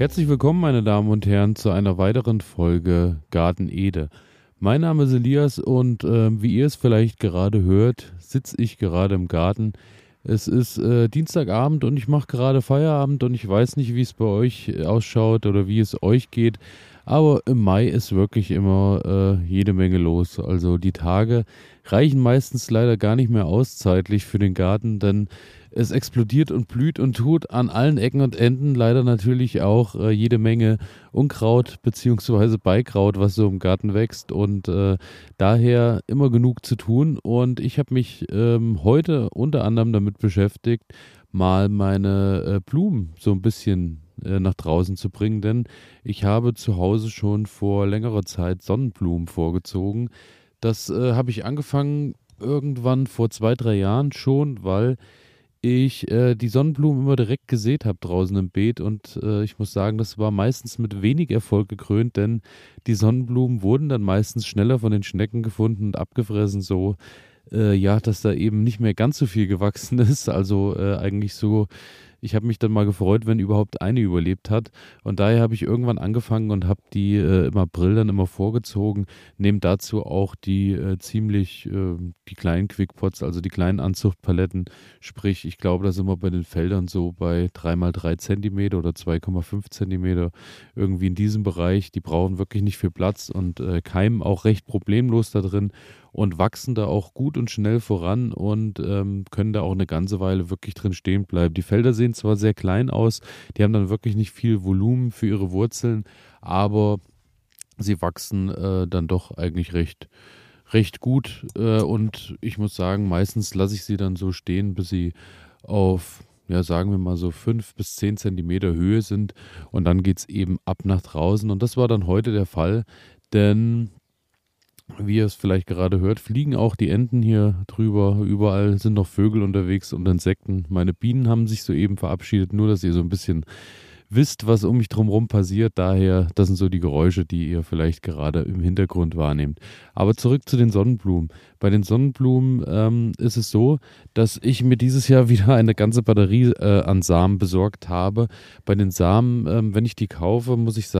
Herzlich willkommen, meine Damen und Herren, zu einer weiteren Folge Garten Ede. Mein Name ist Elias und äh, wie ihr es vielleicht gerade hört, sitze ich gerade im Garten. Es ist äh, Dienstagabend und ich mache gerade Feierabend und ich weiß nicht, wie es bei euch ausschaut oder wie es euch geht. Aber im Mai ist wirklich immer äh, jede Menge los. Also die Tage reichen meistens leider gar nicht mehr aus zeitlich für den Garten, denn es explodiert und blüht und tut an allen Ecken und Enden leider natürlich auch äh, jede Menge Unkraut bzw. Beikraut, was so im Garten wächst und äh, daher immer genug zu tun. Und ich habe mich ähm, heute unter anderem damit beschäftigt, mal meine äh, Blumen so ein bisschen äh, nach draußen zu bringen, denn ich habe zu Hause schon vor längerer Zeit Sonnenblumen vorgezogen. Das äh, habe ich angefangen irgendwann vor zwei, drei Jahren schon, weil ich äh, die Sonnenblumen immer direkt gesät habe draußen im Beet und äh, ich muss sagen, das war meistens mit wenig Erfolg gekrönt, denn die Sonnenblumen wurden dann meistens schneller von den Schnecken gefunden und abgefressen, so äh, ja, dass da eben nicht mehr ganz so viel gewachsen ist. Also äh, eigentlich so ich habe mich dann mal gefreut, wenn überhaupt eine überlebt hat. Und daher habe ich irgendwann angefangen und habe die äh, im April dann immer vorgezogen. Nehme dazu auch die äh, ziemlich, äh, die kleinen Quickpots, also die kleinen Anzuchtpaletten. Sprich, ich glaube, da sind wir bei den Feldern so bei 3x3 Zentimeter oder 2,5 Zentimeter. Irgendwie in diesem Bereich. Die brauchen wirklich nicht viel Platz und äh, keimen auch recht problemlos da drin und wachsen da auch gut und schnell voran und ähm, können da auch eine ganze Weile wirklich drin stehen bleiben. Die Felder sehen zwar sehr klein aus, die haben dann wirklich nicht viel Volumen für ihre Wurzeln, aber sie wachsen äh, dann doch eigentlich recht, recht gut äh, und ich muss sagen, meistens lasse ich sie dann so stehen, bis sie auf ja, sagen wir mal so fünf bis zehn Zentimeter Höhe sind und dann geht es eben ab nach draußen. Und das war dann heute der Fall, denn wie ihr es vielleicht gerade hört, fliegen auch die Enten hier drüber. Überall sind noch Vögel unterwegs und Insekten. Meine Bienen haben sich soeben verabschiedet, nur dass ihr so ein bisschen wisst, was um mich drumherum passiert. Daher, das sind so die Geräusche, die ihr vielleicht gerade im Hintergrund wahrnehmt. Aber zurück zu den Sonnenblumen. Bei den Sonnenblumen ähm, ist es so, dass ich mir dieses Jahr wieder eine ganze Batterie äh, an Samen besorgt habe. Bei den Samen, ähm, wenn ich die kaufe, muss ich sagen,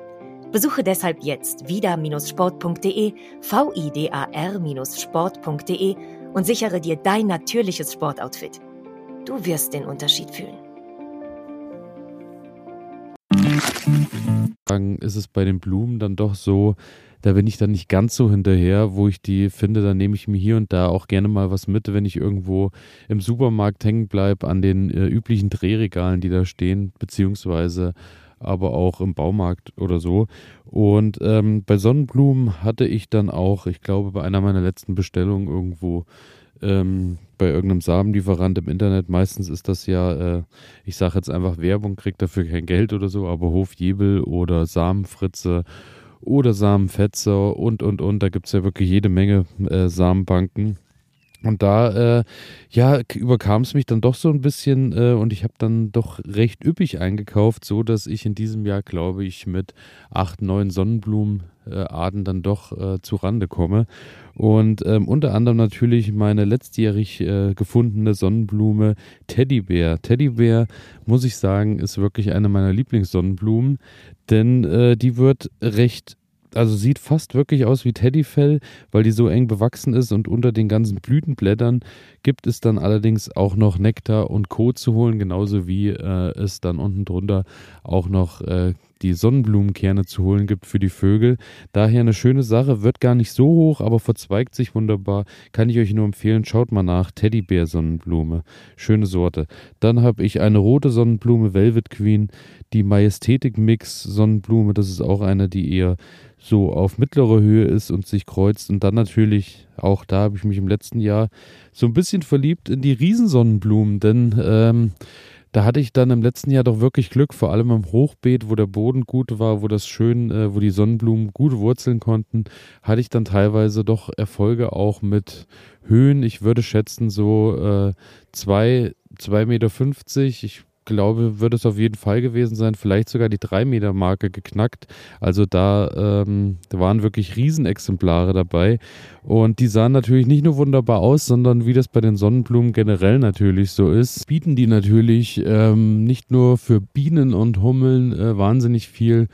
Besuche deshalb jetzt vida-sport.de, vidar-sport.de und sichere dir dein natürliches Sportoutfit. Du wirst den Unterschied fühlen. Ist es bei den Blumen dann doch so, da bin ich dann nicht ganz so hinterher, wo ich die finde, dann nehme ich mir hier und da auch gerne mal was mit, wenn ich irgendwo im Supermarkt hängen bleibe an den äh, üblichen Drehregalen, die da stehen, beziehungsweise aber auch im Baumarkt oder so. Und ähm, bei Sonnenblumen hatte ich dann auch, ich glaube, bei einer meiner letzten Bestellungen irgendwo ähm, bei irgendeinem Samenlieferant im Internet, meistens ist das ja, äh, ich sage jetzt einfach Werbung, kriegt dafür kein Geld oder so, aber Hofjebel oder Samenfritze oder Samenfetzer und, und, und, da gibt es ja wirklich jede Menge äh, Samenbanken. Und da, äh, ja, überkam es mich dann doch so ein bisschen äh, und ich habe dann doch recht üppig eingekauft, so dass ich in diesem Jahr, glaube ich, mit acht, neun Sonnenblumenarten dann doch äh, zu Rande komme. Und ähm, unter anderem natürlich meine letztjährig äh, gefundene Sonnenblume Teddybär. Teddybär, muss ich sagen, ist wirklich eine meiner Lieblingssonnenblumen, denn äh, die wird recht also sieht fast wirklich aus wie Teddyfell, weil die so eng bewachsen ist und unter den ganzen Blütenblättern gibt es dann allerdings auch noch Nektar und Co. zu holen, genauso wie äh, es dann unten drunter auch noch äh, die Sonnenblumenkerne zu holen gibt für die Vögel. Daher eine schöne Sache, wird gar nicht so hoch, aber verzweigt sich wunderbar. Kann ich euch nur empfehlen, schaut mal nach. Teddybär-Sonnenblume. Schöne Sorte. Dann habe ich eine rote Sonnenblume, Velvet Queen, die Majestätik-Mix-Sonnenblume. Das ist auch eine, die eher so auf mittlerer Höhe ist und sich kreuzt. Und dann natürlich, auch da habe ich mich im letzten Jahr so ein bisschen verliebt in die Riesensonnenblumen, denn ähm, da hatte ich dann im letzten Jahr doch wirklich Glück, vor allem im Hochbeet, wo der Boden gut war, wo das schön, äh, wo die Sonnenblumen gut wurzeln konnten, hatte ich dann teilweise doch Erfolge auch mit Höhen. Ich würde schätzen so äh, zwei, zwei Meter fünfzig. Ich glaube, wird es auf jeden Fall gewesen sein, vielleicht sogar die 3-Meter-Marke geknackt. Also da, ähm, da waren wirklich Riesenexemplare dabei. Und die sahen natürlich nicht nur wunderbar aus, sondern wie das bei den Sonnenblumen generell natürlich so ist, bieten die natürlich ähm, nicht nur für Bienen und Hummeln äh, wahnsinnig viel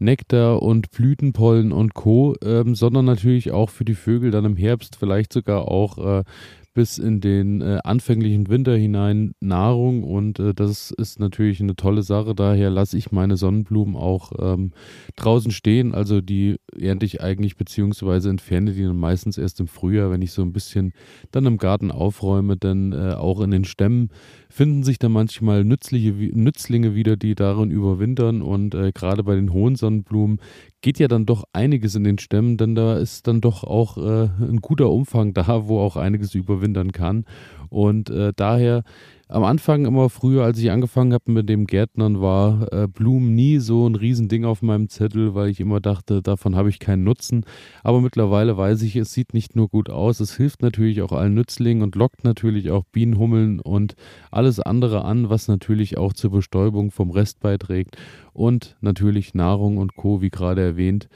Nektar und Blütenpollen und Co., ähm, sondern natürlich auch für die Vögel dann im Herbst vielleicht sogar auch äh, bis in den äh, anfänglichen Winter hinein Nahrung und äh, das ist natürlich eine tolle Sache. Daher lasse ich meine Sonnenblumen auch ähm, draußen stehen. Also die ernte ich eigentlich beziehungsweise entferne die dann meistens erst im Frühjahr, wenn ich so ein bisschen dann im Garten aufräume, denn äh, auch in den Stämmen finden sich dann manchmal nützliche, Nützlinge wieder, die darin überwintern. Und äh, gerade bei den hohen Sonnenblumen geht ja dann doch einiges in den Stämmen, denn da ist dann doch auch äh, ein guter Umfang da, wo auch einiges überwintern kann. Und äh, daher am Anfang immer früher, als ich angefangen habe mit dem Gärtnern, war äh, Blumen nie so ein Riesending auf meinem Zettel, weil ich immer dachte, davon habe ich keinen Nutzen. Aber mittlerweile weiß ich, es sieht nicht nur gut aus, es hilft natürlich auch allen Nützlingen und lockt natürlich auch Bienen, Hummeln und alles andere an, was natürlich auch zur Bestäubung vom Rest beiträgt und natürlich Nahrung und Co., wie gerade erwähnt.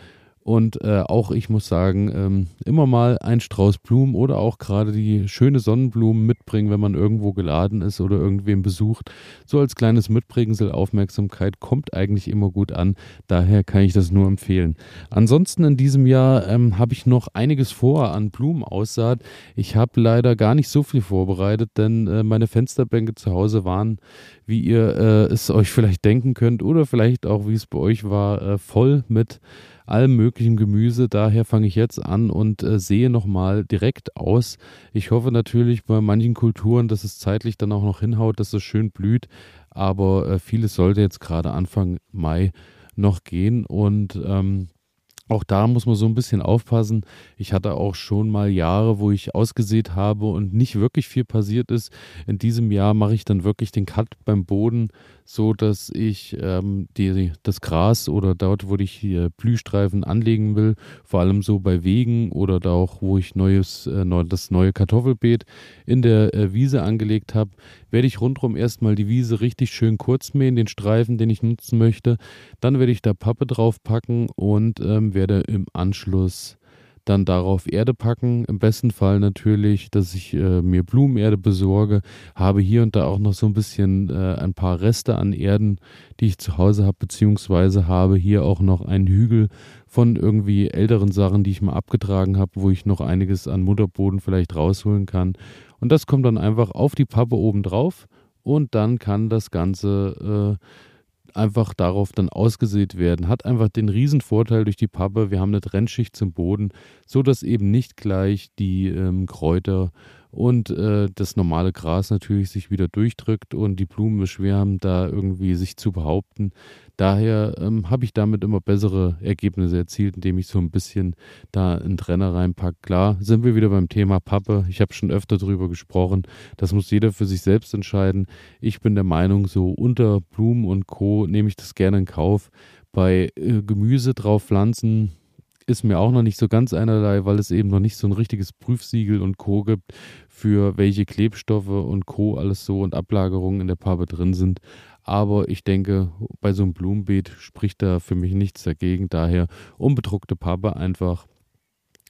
Und äh, auch ich muss sagen, ähm, immer mal ein Strauß Blumen oder auch gerade die schöne Sonnenblumen mitbringen, wenn man irgendwo geladen ist oder irgendwen besucht. So als kleines Mitbringsel Aufmerksamkeit kommt eigentlich immer gut an. Daher kann ich das nur empfehlen. Ansonsten in diesem Jahr ähm, habe ich noch einiges vor an Blumenaussaat. Ich habe leider gar nicht so viel vorbereitet, denn äh, meine Fensterbänke zu Hause waren, wie ihr äh, es euch vielleicht denken könnt oder vielleicht auch wie es bei euch war, äh, voll mit allem möglichen Gemüse. Daher fange ich jetzt an und äh, sehe nochmal direkt aus. Ich hoffe natürlich bei manchen Kulturen, dass es zeitlich dann auch noch hinhaut, dass es schön blüht. Aber äh, vieles sollte jetzt gerade Anfang Mai noch gehen und ähm, auch da muss man so ein bisschen aufpassen. Ich hatte auch schon mal Jahre, wo ich ausgesät habe und nicht wirklich viel passiert ist. In diesem Jahr mache ich dann wirklich den Cut beim Boden, so dass ich ähm, die, das Gras oder dort, wo ich hier Blühstreifen anlegen will, vor allem so bei Wegen oder da auch, wo ich neues, äh, das neue Kartoffelbeet in der äh, Wiese angelegt habe, werde ich rundherum erstmal die Wiese richtig schön kurz mähen, den Streifen, den ich nutzen möchte. Dann werde ich da Pappe drauf packen und ähm, werde im Anschluss dann darauf Erde packen. Im besten Fall natürlich, dass ich äh, mir Blumenerde besorge. Habe hier und da auch noch so ein bisschen äh, ein paar Reste an Erden, die ich zu Hause habe, beziehungsweise habe hier auch noch einen Hügel von irgendwie älteren Sachen, die ich mal abgetragen habe, wo ich noch einiges an Mutterboden vielleicht rausholen kann. Und das kommt dann einfach auf die Pappe oben drauf und dann kann das Ganze äh, einfach darauf dann ausgesät werden. Hat einfach den riesen Vorteil durch die Pappe, wir haben eine Trennschicht zum Boden, so dass eben nicht gleich die ähm, Kräuter und äh, das normale Gras natürlich sich wieder durchdrückt und die Blumen es schwer haben, da irgendwie sich zu behaupten. Daher ähm, habe ich damit immer bessere Ergebnisse erzielt, indem ich so ein bisschen da einen Trenner reinpacke. Klar, sind wir wieder beim Thema Pappe. Ich habe schon öfter darüber gesprochen. Das muss jeder für sich selbst entscheiden. Ich bin der Meinung, so unter Blumen und Co. nehme ich das gerne in Kauf. Bei äh, Gemüse drauf pflanzen, ist mir auch noch nicht so ganz einerlei, weil es eben noch nicht so ein richtiges Prüfsiegel und Co. gibt, für welche Klebstoffe und Co. alles so und Ablagerungen in der Pappe drin sind. Aber ich denke, bei so einem Blumenbeet spricht da für mich nichts dagegen. Daher unbedruckte Pappe einfach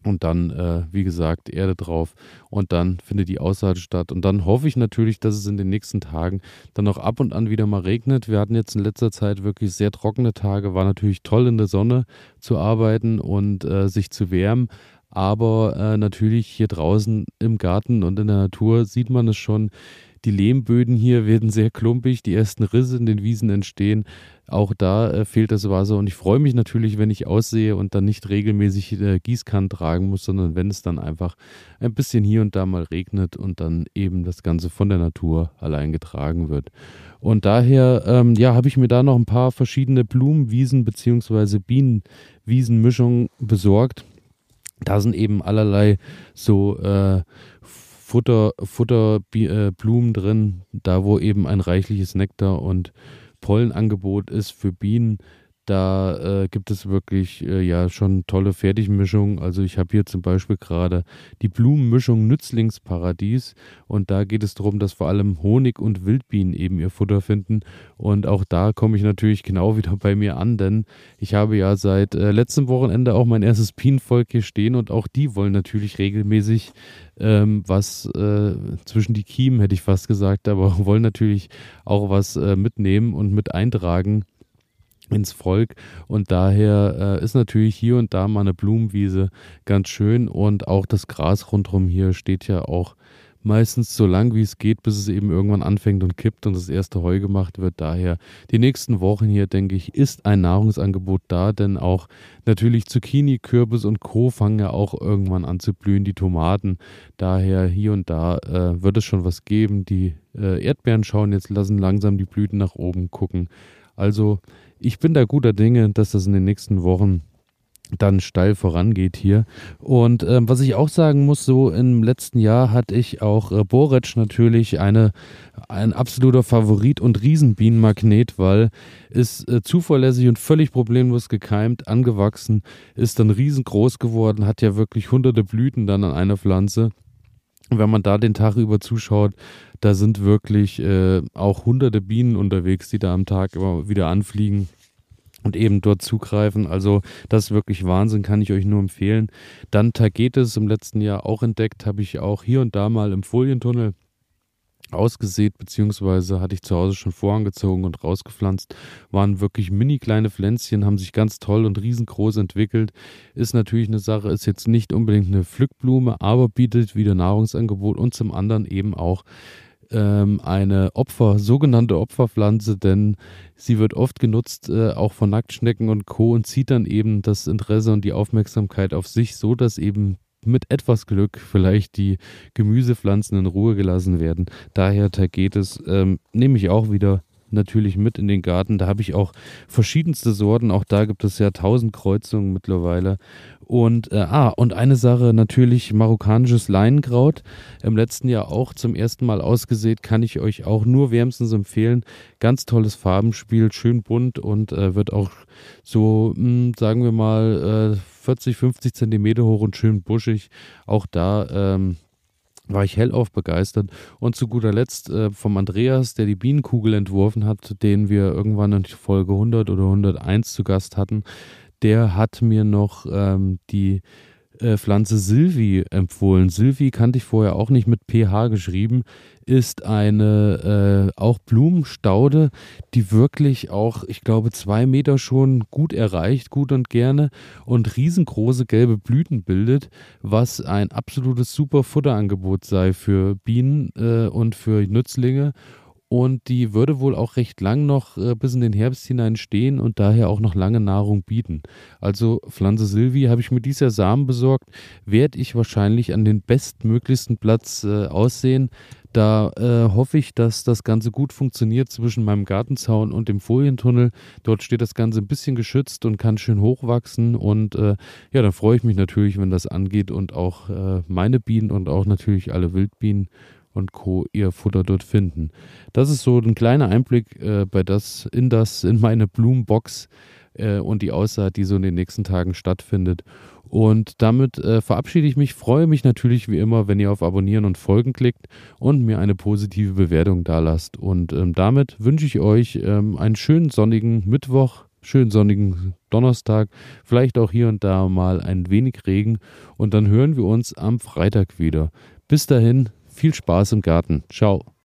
und dann, äh, wie gesagt, Erde drauf und dann findet die Aussaat statt. Und dann hoffe ich natürlich, dass es in den nächsten Tagen dann auch ab und an wieder mal regnet. Wir hatten jetzt in letzter Zeit wirklich sehr trockene Tage, war natürlich toll in der Sonne zu arbeiten und äh, sich zu wärmen. Aber äh, natürlich hier draußen im Garten und in der Natur sieht man es schon, die Lehmböden hier werden sehr klumpig, die ersten Risse in den Wiesen entstehen. Auch da äh, fehlt das Wasser und ich freue mich natürlich, wenn ich aussehe und dann nicht regelmäßig äh, Gießkannen tragen muss, sondern wenn es dann einfach ein bisschen hier und da mal regnet und dann eben das Ganze von der Natur allein getragen wird. Und daher, ähm, ja, habe ich mir da noch ein paar verschiedene Blumenwiesen bzw. Bienenwiesenmischungen besorgt. Da sind eben allerlei so äh, Futter, Futterblumen äh, drin, da wo eben ein reichliches Nektar und Pollenangebot ist für Bienen. Da äh, gibt es wirklich äh, ja schon tolle Fertigmischungen. Also ich habe hier zum Beispiel gerade die Blumenmischung Nützlingsparadies und da geht es darum, dass vor allem Honig und Wildbienen eben ihr Futter finden. Und auch da komme ich natürlich genau wieder bei mir an, denn ich habe ja seit äh, letztem Wochenende auch mein erstes Bienenvolk hier stehen und auch die wollen natürlich regelmäßig ähm, was äh, zwischen die Kiemen, hätte ich fast gesagt, aber wollen natürlich auch was äh, mitnehmen und mit eintragen ins Volk und daher äh, ist natürlich hier und da mal eine Blumenwiese ganz schön und auch das Gras rundherum hier steht ja auch meistens so lang wie es geht, bis es eben irgendwann anfängt und kippt und das erste Heu gemacht wird. Daher die nächsten Wochen hier, denke ich, ist ein Nahrungsangebot da, denn auch natürlich Zucchini, Kürbis und Co. fangen ja auch irgendwann an zu blühen, die Tomaten. Daher hier und da äh, wird es schon was geben. Die äh, Erdbeeren schauen jetzt, lassen langsam die Blüten nach oben gucken. Also ich bin da guter Dinge, dass das in den nächsten Wochen dann steil vorangeht hier. Und ähm, was ich auch sagen muss, so im letzten Jahr hatte ich auch äh, Boric natürlich eine, ein absoluter Favorit und Riesenbienenmagnet, weil ist äh, zuverlässig und völlig problemlos gekeimt, angewachsen, ist dann riesengroß geworden, hat ja wirklich hunderte Blüten dann an einer Pflanze. Und wenn man da den Tag über zuschaut, da sind wirklich äh, auch hunderte Bienen unterwegs, die da am Tag immer wieder anfliegen und eben dort zugreifen. Also das ist wirklich Wahnsinn, kann ich euch nur empfehlen. Dann Tagetes im letzten Jahr auch entdeckt, habe ich auch hier und da mal im Folientunnel ausgesät, beziehungsweise hatte ich zu Hause schon vorangezogen und rausgepflanzt. Waren wirklich mini kleine Pflänzchen, haben sich ganz toll und riesengroß entwickelt. Ist natürlich eine Sache, ist jetzt nicht unbedingt eine Pflückblume, aber bietet wieder Nahrungsangebot und zum anderen eben auch ähm, eine Opfer, sogenannte Opferpflanze, denn sie wird oft genutzt, äh, auch von Nacktschnecken und Co. und zieht dann eben das Interesse und die Aufmerksamkeit auf sich, so dass eben mit etwas Glück vielleicht die Gemüsepflanzen in Ruhe gelassen werden. Daher Tagetes ähm, nehme ich auch wieder natürlich mit in den Garten. Da habe ich auch verschiedenste Sorten. Auch da gibt es ja tausend Kreuzungen mittlerweile. Und äh, ah, und eine Sache natürlich marokkanisches Leinenkraut. Im letzten Jahr auch zum ersten Mal ausgesät, kann ich euch auch nur wärmstens empfehlen. Ganz tolles Farbenspiel, schön bunt und äh, wird auch so, mh, hm, sagen wir mal, äh, 40, 50 Zentimeter hoch und schön buschig. Auch da ähm, war ich hellauf begeistert. Und zu guter Letzt äh, vom Andreas, der die Bienenkugel entworfen hat, den wir irgendwann in Folge 100 oder 101 zu Gast hatten, der hat mir noch ähm, die äh, Pflanze Sylvie empfohlen. Sylvie kannte ich vorher auch nicht mit pH geschrieben, ist eine äh, auch Blumenstaude, die wirklich auch, ich glaube, zwei Meter schon gut erreicht, gut und gerne und riesengroße gelbe Blüten bildet, was ein absolutes super Futterangebot sei für Bienen äh, und für Nützlinge und die würde wohl auch recht lang noch äh, bis in den Herbst hinein stehen und daher auch noch lange Nahrung bieten. Also Pflanze Silvi habe ich mir dieser Samen besorgt, werde ich wahrscheinlich an den bestmöglichsten Platz äh, aussehen. Da äh, hoffe ich, dass das Ganze gut funktioniert zwischen meinem Gartenzaun und dem Folientunnel. Dort steht das Ganze ein bisschen geschützt und kann schön hochwachsen. Und äh, ja, dann freue ich mich natürlich, wenn das angeht und auch äh, meine Bienen und auch natürlich alle Wildbienen und Co. ihr Futter dort finden. Das ist so ein kleiner Einblick äh, bei das, in das, in meine Blumenbox äh, und die Aussaat, die so in den nächsten Tagen stattfindet. Und damit äh, verabschiede ich mich, freue mich natürlich wie immer, wenn ihr auf Abonnieren und Folgen klickt und mir eine positive Bewertung da lasst. Und ähm, damit wünsche ich euch ähm, einen schönen sonnigen Mittwoch, schönen sonnigen Donnerstag, vielleicht auch hier und da mal ein wenig Regen. Und dann hören wir uns am Freitag wieder. Bis dahin, viel Spaß im Garten. Ciao.